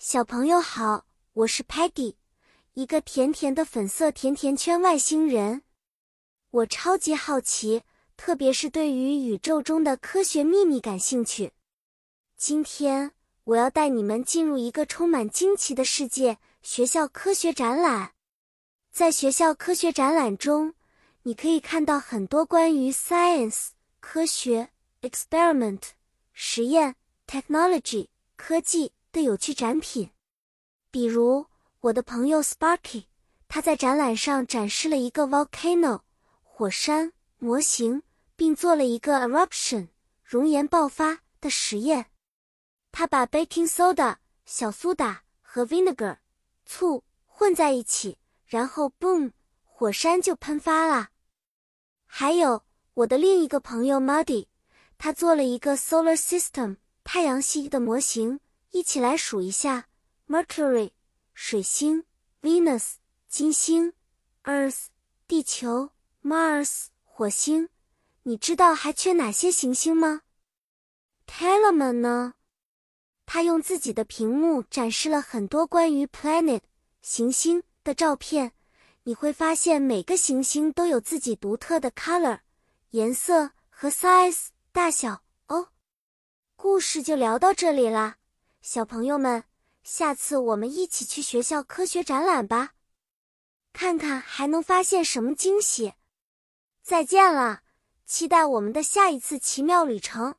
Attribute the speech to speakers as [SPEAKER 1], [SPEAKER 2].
[SPEAKER 1] 小朋友好，我是 Patty，一个甜甜的粉色甜甜圈外星人。我超级好奇，特别是对于宇宙中的科学秘密感兴趣。今天我要带你们进入一个充满惊奇的世界——学校科学展览。在学校科学展览中，你可以看到很多关于 science 科学、experiment 实验、technology 科技。的有趣展品，比如我的朋友 Sparky，他在展览上展示了一个 volcano 火山模型，并做了一个 eruption 熔岩爆发的实验。他把 baking soda 小苏打和 vinegar 醋混在一起，然后 boom 火山就喷发了。还有我的另一个朋友 Muddy，他做了一个 solar system 太阳系的模型。一起来数一下：Mercury 水星，Venus 金星，Earth 地球，Mars 火星。你知道还缺哪些行星吗？Telemann 呢？他用自己的屏幕展示了很多关于 planet 行星的照片。你会发现每个行星都有自己独特的 color 颜色和 size 大小哦。故事就聊到这里啦。小朋友们，下次我们一起去学校科学展览吧，看看还能发现什么惊喜。再见了，期待我们的下一次奇妙旅程。